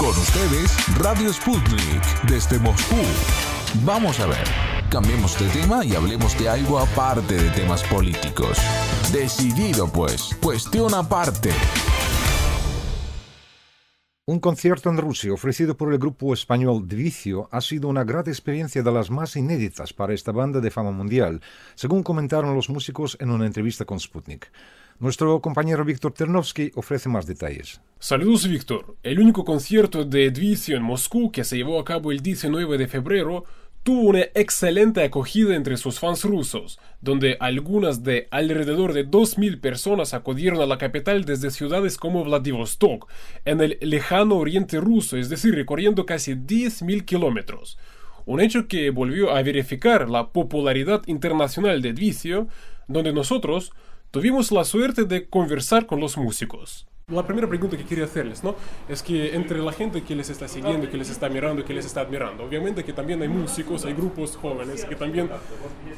Con ustedes, Radio Sputnik, desde Moscú. Vamos a ver, cambiemos de tema y hablemos de algo aparte de temas políticos. Decidido pues, cuestión aparte. Un concierto en Rusia ofrecido por el grupo español Vicio ha sido una gran experiencia de las más inéditas para esta banda de fama mundial, según comentaron los músicos en una entrevista con Sputnik. Nuestro compañero Víctor Ternovsky ofrece más detalles. Saludos Víctor. El único concierto de Dvicio en Moscú que se llevó a cabo el 19 de febrero tuvo una excelente acogida entre sus fans rusos, donde algunas de alrededor de 2.000 personas acudieron a la capital desde ciudades como Vladivostok, en el lejano oriente ruso, es decir, recorriendo casi 10.000 kilómetros. Un hecho que volvió a verificar la popularidad internacional de Dvicio, donde nosotros tuvimos la suerte de conversar con los músicos. La primera pregunta que quería hacerles, ¿no? Es que entre la gente que les está siguiendo, que les está mirando, que les está admirando, obviamente que también hay músicos, hay grupos jóvenes que también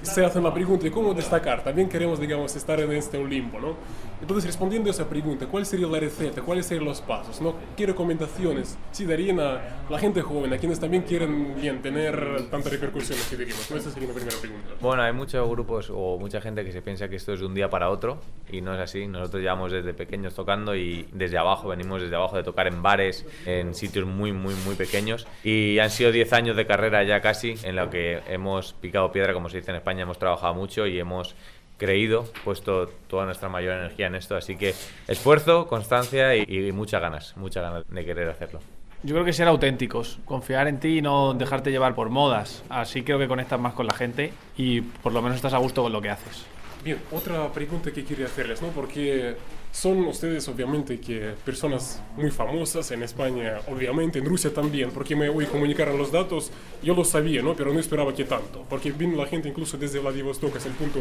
se hacen la pregunta de cómo destacar. También queremos, digamos, estar en este limbo, ¿no? Entonces, respondiendo a esa pregunta, ¿cuál sería la receta? ¿Cuáles serían los pasos? ¿No? ¿Qué recomendaciones si darían a la gente joven, a quienes también quieren bien tener tanta repercusión, que diríamos? ¿no? Esa sería la primera pregunta. Bueno, hay muchos grupos o mucha gente que se piensa que esto es de un día para otro y no es así. Nosotros llevamos desde pequeños tocando y desde abajo, venimos desde abajo de tocar en bares, en sitios muy, muy, muy pequeños. Y han sido 10 años de carrera ya casi, en lo que hemos picado piedra, como se dice en España, hemos trabajado mucho y hemos creído, puesto toda nuestra mayor energía en esto. Así que esfuerzo, constancia y, y muchas ganas, muchas ganas de querer hacerlo. Yo creo que ser auténticos, confiar en ti y no dejarte llevar por modas. Así creo que conectas más con la gente y por lo menos estás a gusto con lo que haces. Bien, otra pregunta que quería hacerles, ¿no? Porque son ustedes obviamente que personas muy famosas en España, obviamente en Rusia también, porque me hoy comunicaron los datos, yo lo sabía, ¿no? Pero no esperaba que tanto, porque vino la gente incluso desde Vladivostok, es el punto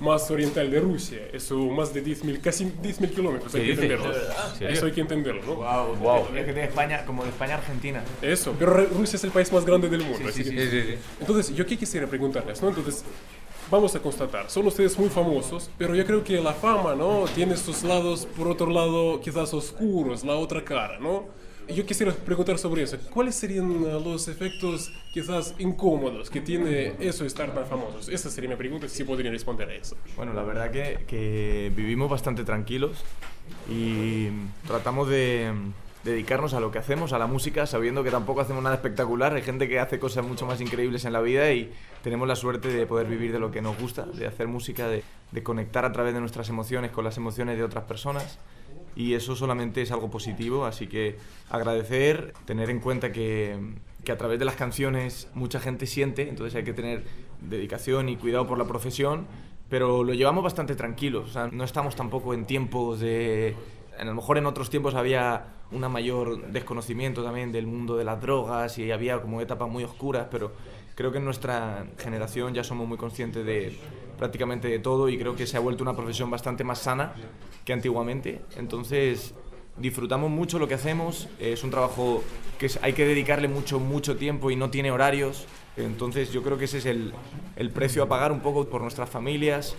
más oriental de Rusia, eso más de 10.000, casi 10.000 kilómetros, hay que entenderlo. Eso hay que entenderlo, ¿no? Wow, wow. Es que de España, como de España a Argentina. Eso, pero Rusia es el país más grande del mundo. Sí, así sí, que- sí, sí. Entonces, yo qué quisiera preguntarles, ¿no? Entonces, vamos a constatar, son ustedes muy famosos, pero yo creo que la fama, ¿no? Tiene sus lados, por otro lado, quizás oscuros, la otra cara, ¿no? Yo quisiera preguntar sobre eso. ¿Cuáles serían eh, los efectos quizás incómodos que tiene eso estar tan famosos? Esa sería mi pregunta, si podrían responder a eso. Bueno, la verdad que, que vivimos bastante tranquilos y tratamos de dedicarnos a lo que hacemos, a la música, sabiendo que tampoco hacemos nada espectacular. Hay gente que hace cosas mucho más increíbles en la vida y tenemos la suerte de poder vivir de lo que nos gusta, de hacer música, de, conectar a través de nuestras emociones con las emociones de otras personas. Y eso solamente es algo positivo, así que agradecer, tener en cuenta que, que a través de las canciones mucha gente siente, entonces hay que tener dedicación y cuidado por la profesión, pero lo llevamos bastante tranquilos, o sea, no estamos tampoco en tiempos de... A lo mejor en otros tiempos había un mayor desconocimiento también del mundo de las drogas y había como etapas muy oscuras, pero creo que en nuestra generación ya somos muy conscientes de prácticamente de todo y creo que se ha vuelto una profesión bastante más sana que antiguamente. Entonces disfrutamos mucho lo que hacemos, es un trabajo que hay que dedicarle mucho, mucho tiempo y no tiene horarios. Entonces yo creo que ese es el, el precio a pagar un poco por nuestras familias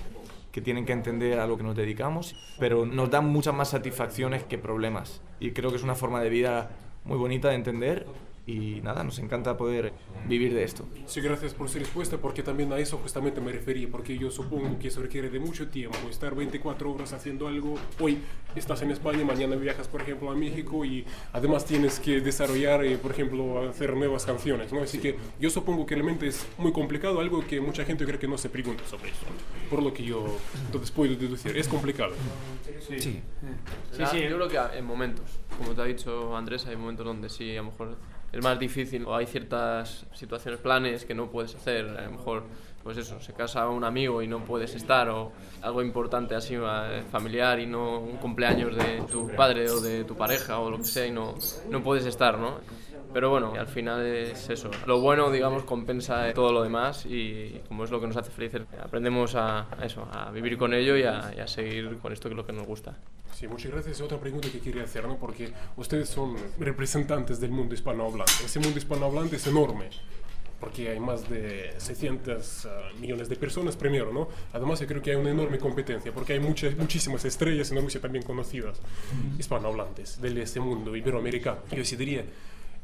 que tienen que entender a lo que nos dedicamos, pero nos dan muchas más satisfacciones que problemas. Y creo que es una forma de vida muy bonita de entender y nada, nos encanta poder vivir de esto. Sí, gracias por su respuesta, porque también a eso justamente me refería, porque yo supongo que eso requiere de mucho tiempo, estar 24 horas haciendo algo. Hoy estás en España, mañana viajas, por ejemplo, a México y además tienes que desarrollar, eh, por ejemplo, hacer nuevas canciones, ¿no? Así que yo supongo que realmente es muy complicado, algo que mucha gente creo que no se pregunta sobre eso, por lo que yo entonces puedo deducir, es complicado. Sí. Sí, Sí, sí. Yo creo que en momentos, como te ha dicho Andrés, hay momentos donde sí, a lo mejor es más difícil o hay ciertas situaciones, planes que no puedes hacer. A lo mejor, pues eso, se casa un amigo y no puedes estar o algo importante así eh, familiar y no un cumpleaños de tu padre o de tu pareja o lo que sea y no, no puedes estar, ¿no? Pero bueno, al final es eso. Lo bueno, digamos, compensa todo lo demás y como es lo que nos hace felices, aprendemos a, eso, a vivir con ello y a seguir con esto que es lo que nos gusta. Sí, muchas gracias. Otra pregunta que quería hacer, ¿no? Porque ustedes son representantes del mundo hispanohablante. Ese mundo hispanohablante es enorme. Porque hay más de 600 ah, millones de personas primero, ¿no? Además, yo creo que hay una enorme competencia, porque hay muchas, muchísimas estrellas en Rusia también conocidas, hispanohablantes, de ese mundo iberoamericano. Yo sí diría,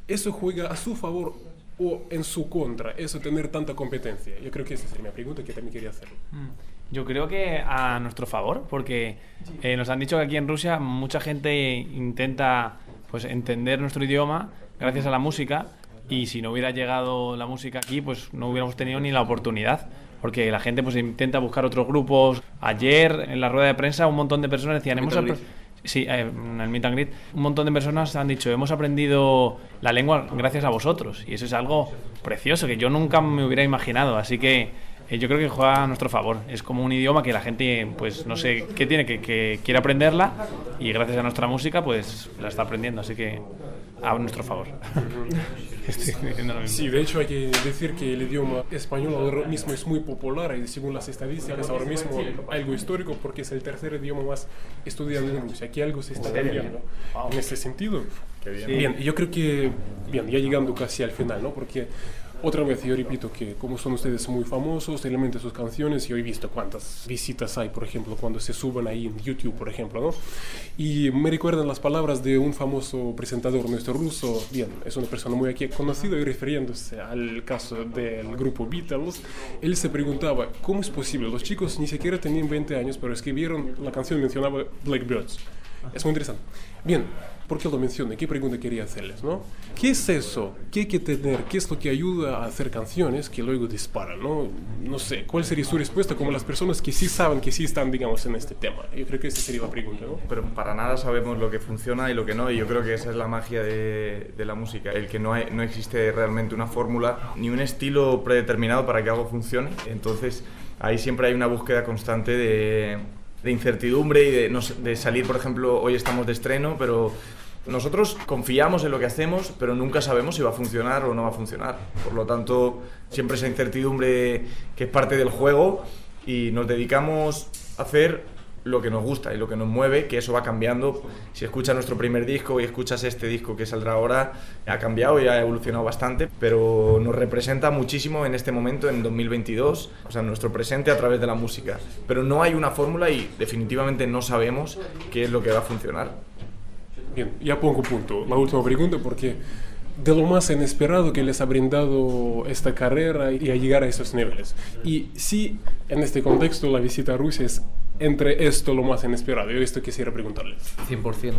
¿eso juega a su favor o en su contra, eso tener tanta competencia? Yo creo que esa sería mi pregunta que también quería hacer. Mm. Yo creo que a nuestro favor, porque eh, nos han dicho que aquí en Rusia mucha gente intenta pues entender nuestro idioma gracias a la música y si no hubiera llegado la música aquí, pues no hubiéramos tenido ni la oportunidad porque la gente pues intenta buscar otros grupos. Ayer en la rueda de prensa un montón de personas decían, hemos Sí, eh, en el Meet and Greet, un montón de personas han dicho, hemos aprendido la lengua gracias a vosotros. Y eso es algo precioso que yo nunca me hubiera imaginado. Así que eh, yo creo que juega a nuestro favor. Es como un idioma que la gente, pues no sé qué tiene, que, que quiere aprenderla y gracias a nuestra música, pues la está aprendiendo. Así que a nuestro favor. sí, de hecho hay que decir que el idioma español ahora mismo es muy popular y según las estadísticas ahora mismo algo histórico porque es el tercer idioma más estudiado en Rusia. Aquí algo se está cambiando en ese sentido. Bien. bien, yo creo que, bien, ya llegando casi al final, ¿no? Porque otra vez, yo repito que como son ustedes muy famosos, realmente sus canciones, yo he visto cuántas visitas hay, por ejemplo, cuando se suben ahí en YouTube, por ejemplo, ¿no? Y me recuerdan las palabras de un famoso presentador nuestro ruso, bien, es una persona muy aquí conocida y refiriéndose al caso del grupo Beatles, él se preguntaba, ¿cómo es posible? Los chicos ni siquiera tenían 20 años, pero escribieron, la canción mencionaba Blackbirds. Es muy interesante. Bien, ¿Por qué lo mencioné? ¿Qué pregunta quería hacerles? ¿no? ¿Qué es eso? ¿Qué hay que tener? ¿Qué es lo que ayuda a hacer canciones que luego disparan? No, no sé, ¿cuál sería su respuesta como las personas que sí saben, que sí están, digamos, en este tema? Yo creo que esa sería la pregunta. ¿no? Pero para nada sabemos lo que funciona y lo que no, y yo creo que esa es la magia de, de la música, el que no, hay, no existe realmente una fórmula ni un estilo predeterminado para que algo funcione. Entonces, ahí siempre hay una búsqueda constante de de incertidumbre y de, salir, por ejemplo, hoy estamos de estreno, pero nosotros confiamos en lo que hacemos, pero nunca sabemos si va a funcionar o no va a funcionar. Por lo tanto, siempre esa incertidumbre que es parte del juego y nos dedicamos a hacer lo que nos gusta y lo que nos mueve, que eso va cambiando. Si escuchas nuestro primer disco y escuchas este disco que saldrá ahora, ha cambiado y ha evolucionado bastante, pero nos representa muchísimo en este momento, en 2022, o sea, nuestro presente a través de la música. Pero no hay una fórmula y definitivamente no sabemos qué es lo que va a funcionar. Bien, ya pongo punto. La última pregunta porque de lo más inesperado que les ha brindado esta carrera y a llegar a esos niveles. Y si en este contexto la visita a Rusia es entre esto lo más inesperado. Yo esto quisiera preguntarles. 100%.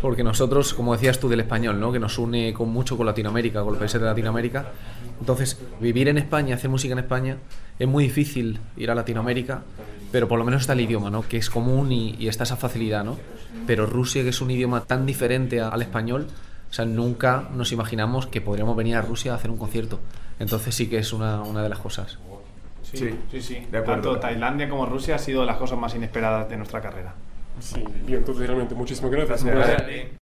Porque nosotros, como decías tú del español, ¿no? que nos une con mucho con Latinoamérica, con los países de Latinoamérica. Entonces, vivir en España, hacer música en España, es muy difícil ir a Latinoamérica, pero por lo menos está el idioma, ¿no? que es común y, y está esa facilidad. ¿no? Pero Rusia, que es un idioma tan diferente al español, o sea, nunca nos imaginamos que podríamos venir a Rusia a hacer un concierto. Entonces sí que es una, una de las cosas. Sí, sí, sí. Tanto Tailandia como Rusia ha sido las cosas más inesperadas de nuestra carrera. Sí, bien, entonces realmente muchísimas gracias. gracias.